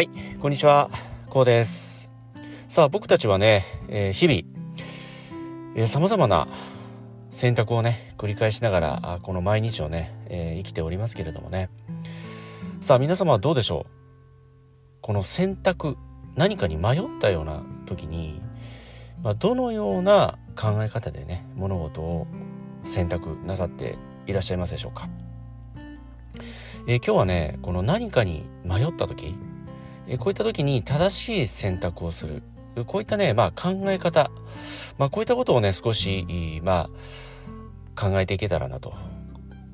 はい、こんにちは、こうです。さあ、僕たちはね、えー、日々、えー、様々な選択をね、繰り返しながら、この毎日をね、えー、生きておりますけれどもね。さあ、皆様はどうでしょう？この選択、何かに迷ったような時に、まあ、どのような考え方でね、物事を選択なさっていらっしゃいますでしょうか？えー、今日はね、この何かに迷った時、えこういった時に正しい選択をする。こういったね、まあ考え方。まあこういったことをね、少し、まあ考えていけたらなと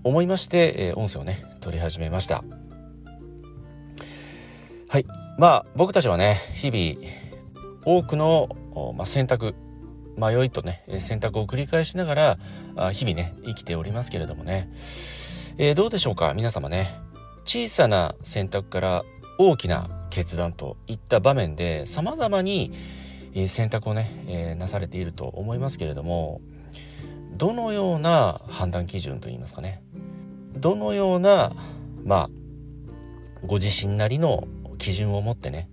思いまして、え音声をね、取り始めました。はい。まあ僕たちはね、日々多くの、まあ、選択、迷いとね、選択を繰り返しながら、日々ね、生きておりますけれどもね。えー、どうでしょうか皆様ね。小さな選択から大きな決断といった場面で様々に選択をね、えー、なされていると思いますけれどもどのような判断基準といいますかね。どのようなまあご自身なりの基準を持ってね、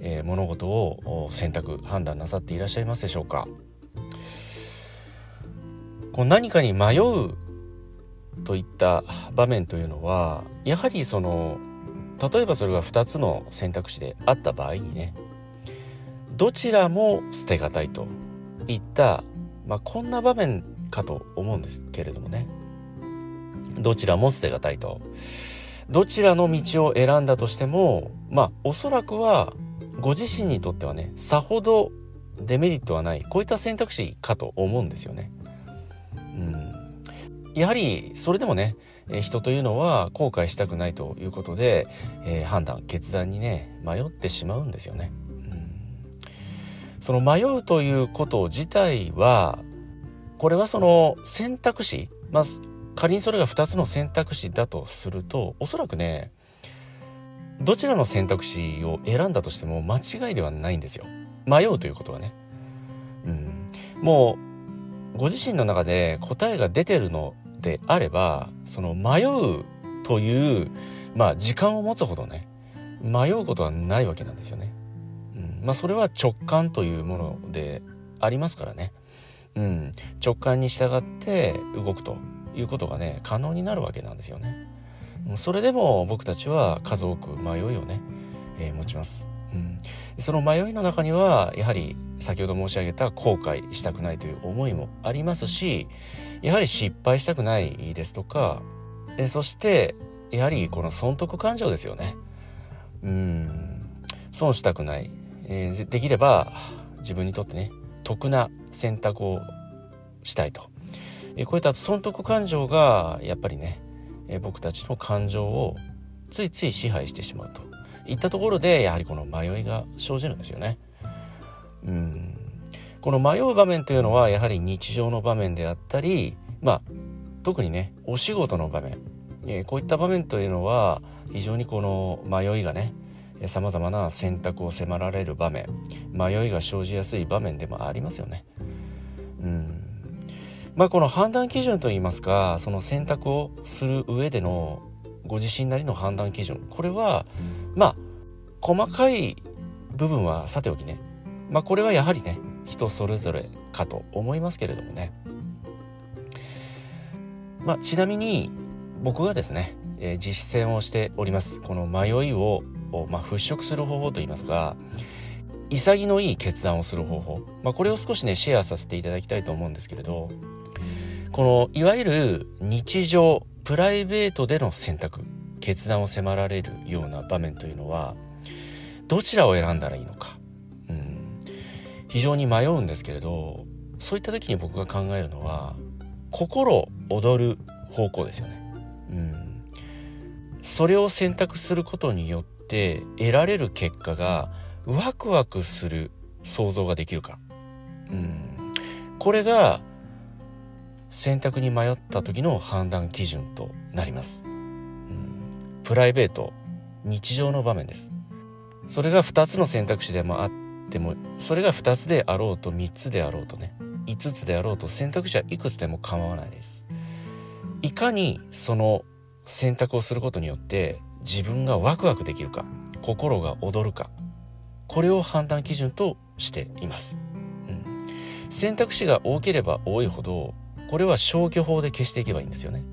えー、物事を選択判断なさっていらっしゃいますでしょうか。こう何かに迷うといった場面というのはやはりその例えばそれが2つの選択肢であった場合にねどちらも捨てがたいといった、まあ、こんな場面かと思うんですけれどもね。どちらも捨てがたいと。どちらの道を選んだとしてもまあおそらくはご自身にとってはねさほどデメリットはないこういった選択肢かと思うんですよね。うん、やはりそれでもねえ人というのは後悔したくないということで、えー、判断決断にね迷ってしまうんですよね。うん、その迷うということ自体はこれはその選択肢まあ仮にそれが2つの選択肢だとするとおそらくねどちらの選択肢を選んだとしても間違いではないんですよ。迷うということはね。うん、もうご自身の中で答えが出てるのであればその迷うというまあ時間を持つほどね迷うことはないわけなんですよね。うん、まあそれは直感というものでありますからね。うん、直感に従って動くということがね可能になるわけなんですよね。それでも僕たちは数多く迷いをね、えー、持ちます。うん、その迷いの中にはやはり先ほど申し上げた後悔したくないという思いもありますしやはり失敗したくないですとか、えそして、やはりこの損得感情ですよね。うん、損したくない。えー、できれば自分にとってね、得な選択をしたいと。え、こういった損得感情が、やっぱりね、え、僕たちの感情をついつい支配してしまうといったところで、やはりこの迷いが生じるんですよね。うんこの迷う場面というのはやはり日常の場面であったり、まあ、特にね、お仕事の場面、えー、こういった場面というのは非常にこの迷いがね、様々な選択を迫られる場面、迷いが生じやすい場面でもありますよね。うん。まあこの判断基準といいますか、その選択をする上でのご自身なりの判断基準、これは、まあ、細かい部分はさておきね、まあこれはやはりね、人それぞれかと思いますけれどもね。まあ、ちなみに僕がですね、えー、実践をしております。この迷いを、まあ、払拭する方法といいますか、潔のいい決断をする方法。まあ、これを少しね、シェアさせていただきたいと思うんですけれど、この、いわゆる日常、プライベートでの選択、決断を迫られるような場面というのは、どちらを選んだらいいのか。非常に迷うんですけれどそういった時に僕が考えるのは心躍る方向ですよね。うん、それを選択することによって得られる結果がワクワクする想像ができるか。うん、これが選択に迷った時の判断基準となります。うん、プライベート、日常の場面です。それが2つの選択肢でもあっでもそれが2つであろうと3つであろうとね5つであろうと選択肢はいくつでも構わないです。いかにその選択をすることによって自分がワクワクできるか心が躍るかこれを判断基準としています、うん、選択肢が多ければ多いほどこれは消去法で消していけばいいんですよね。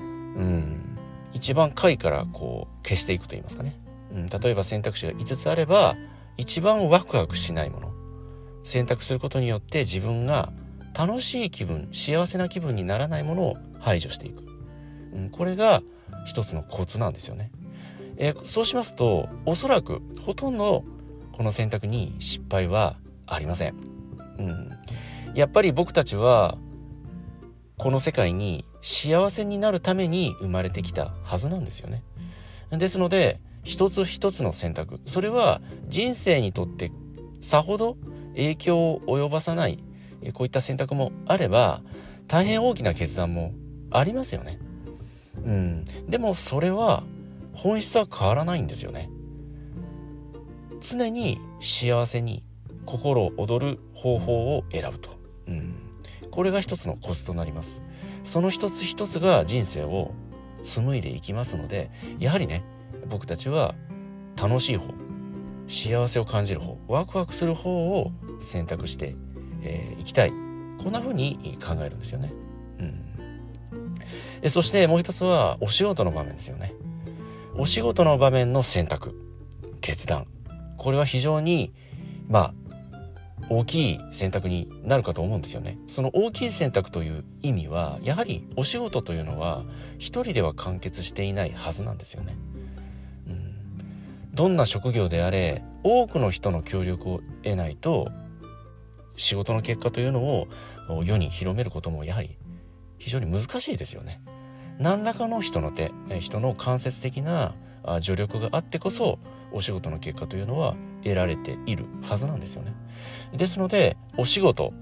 うん。一番下位からこう消していくと言いますかね、うん、例えば選択肢が5つあれば一番ワクワクしないもの。選択することによって自分が楽しい気分幸せな気分にならないものを排除していく、うん、これが一つのコツなんですよね、えー、そうしますとおそらくほとんどこの選択に失敗はありません、うん、やっぱり僕たちはこの世界に幸せになるために生まれてきたはずなんですよね。ですので一つ一つの選択それは人生にとってさほど影響を及ばさないこういった選択もあれば大変大きな決断もありますよね。うん。でもそれは本質は変わらないんですよね。常に幸せに心躍る方法を選ぶと。うん。これが一つのコツとなります。その一つ一つが人生を紡いでいきますので、やはりね、僕たちは楽しい方、幸せを感じる方、ワクワクする方を選択してえー、きたい。こんな風に考えるんですよね。うん。そしてもう一つはお仕事の場面ですよね。お仕事の場面の選択、決断。これは非常に、まあ、大きい選択になるかと思うんですよね。その大きい選択という意味は、やはりお仕事というのは一人では完結していないはずなんですよね。どんな職業であれ、多くの人の協力を得ないと仕事の結果というのを世に広めることもやはり非常に難しいですよね。何らかの人の手人の間接的な助力があってこそお仕事の結果というのは得られているはずなんですよね。ですのでお仕事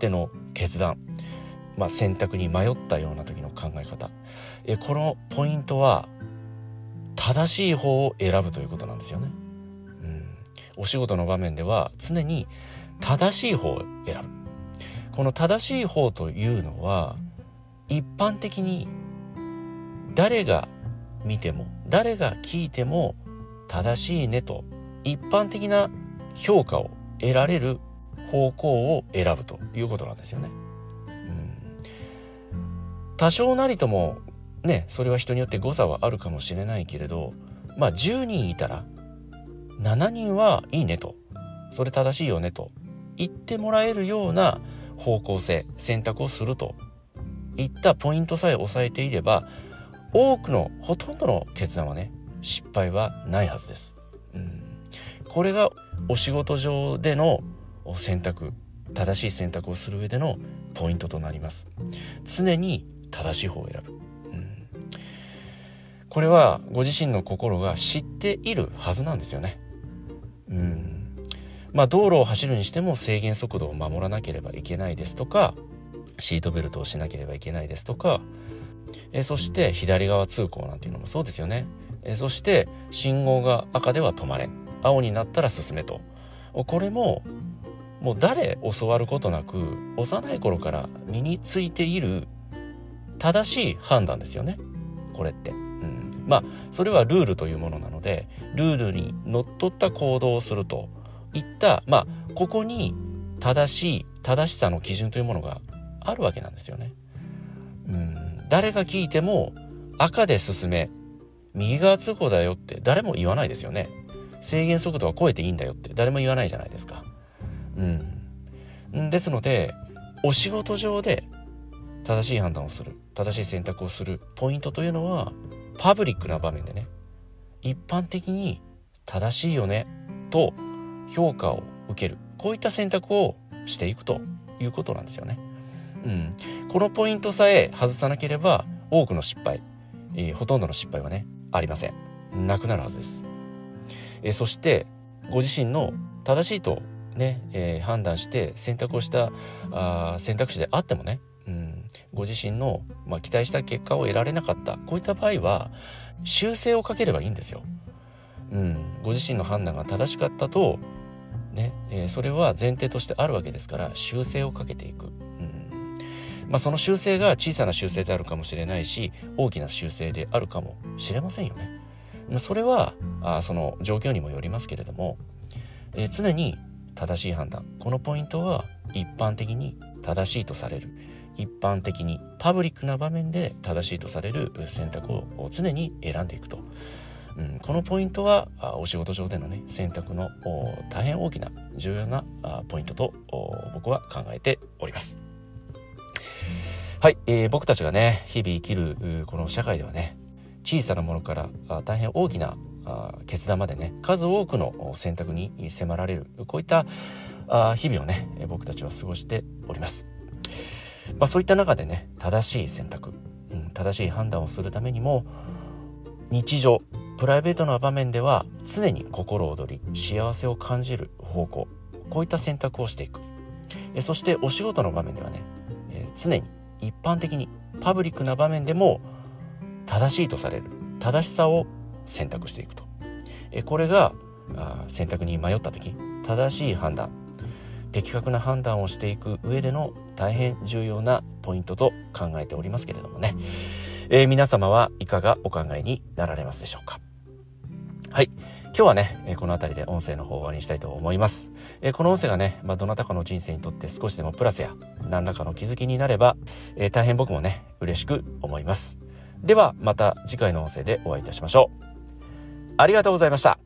での決断、まあ、選択に迷ったような時の考え方えこのポイントは正しい方を選ぶということなんですよね。うん、お仕事の場面では常に正しい方を選ぶこの正しい方というのは一般的に誰が見ても誰が聞いても正しいねと一般的な評価を得られる方向を選ぶということなんですよね。うん、多少なりともねそれは人によって誤差はあるかもしれないけれどまあ10人いたら7人はいいねと。それ正しいよねと。言ってもらえるような方向性選択をすると。いったポイントさえ押さえていれば多くのほとんどの決断はね失敗はないはずです、うん、これがお仕事上での選択正しい選択をする上でのポイントとなります。常に正しい方を選ぶ、これはご自身の心が知っているはずなんですよね。うん。まあ、道路を走るにしても制限速度を守らなければいけないですとかシートベルトをしなければいけないですとかえそして左側通行なんていうのもそうですよね。えそして信号が赤では止まれ青になったら進めと。これももう誰教わることなく幼い頃から身についている正しい判断ですよね。これって。まあそれはルールというものなのでルールにのっとった行動をするといった、まあ、ここに正しい、正しさの基準というものがあるわけなんですよね。うん、誰が聞いても赤で進め、右側通行だよって誰も言わないですよね。制限速度は超えていいんだよって誰も言わないじゃないですか。うん。ですので、お仕事上で正しい判断をする、正しい選択をするポイントというのは、パブリックな場面でね、一般的に正しいよねと評価を受ける。こういった選択をしていくということなんですよね。うん、このポイントさえ外さなければ多くの失敗、えー、ほとんどの失敗はねありません。なくなるはずです、えー、そしてご自身の正しいとね、えー、判断して選択をしたあ選択肢であってもね、ご自身の、まあ、期待した結果を得られなかった。こういった場合は修正をかければいいんですよ、うん、ご自身の判断が正しかったとね、えー、それは前提としてあるわけですから修正をかけていく、うん。まあ、その修正が小さな修正であるかもしれないし大きな修正であるかもしれませんよね。それはあその状況にもよりますけれども、えー、常に正しい判断。このポイントは一般的に正しいとされる。一般的にパブリックな場面で正しいとされる選択を常に選んでいくと、うん、このポイントはお仕事上でのね選択の大変大きな重要なポイントと僕は考えております。はい、えー、僕たちがね日々生きるこの社会ではね小さなものから大変大きな決断までね数多くの選択に迫られるこういった日々をね僕たちは過ごしております。まあ、そういった中でね正しい選択、うん、正しい判断をするためにも日常プライベートな場面では常に心躍り幸せを感じる方向こういった選択をしていく。えそしてお仕事の場面ではね、え常に一般的にパブリックな場面でも正しいとされる正しさを選択していくと。えこれがあ選択に迷った時正しい判断的確な判断をしていく上での大変重要なポイントと考えておりますけれどもね、えー、皆様はいかがお考えになられますでしょうか？はい今日はね、この辺りで音声の方を終わりにしたいと思います。この音声がね、まあ、どなたかの人生にとって少しでもプラスや何らかの気づきになれば、えー、大変僕もね、嬉しく思います。ではまた次回の音声でお会いいたしましょう。ありがとうございました。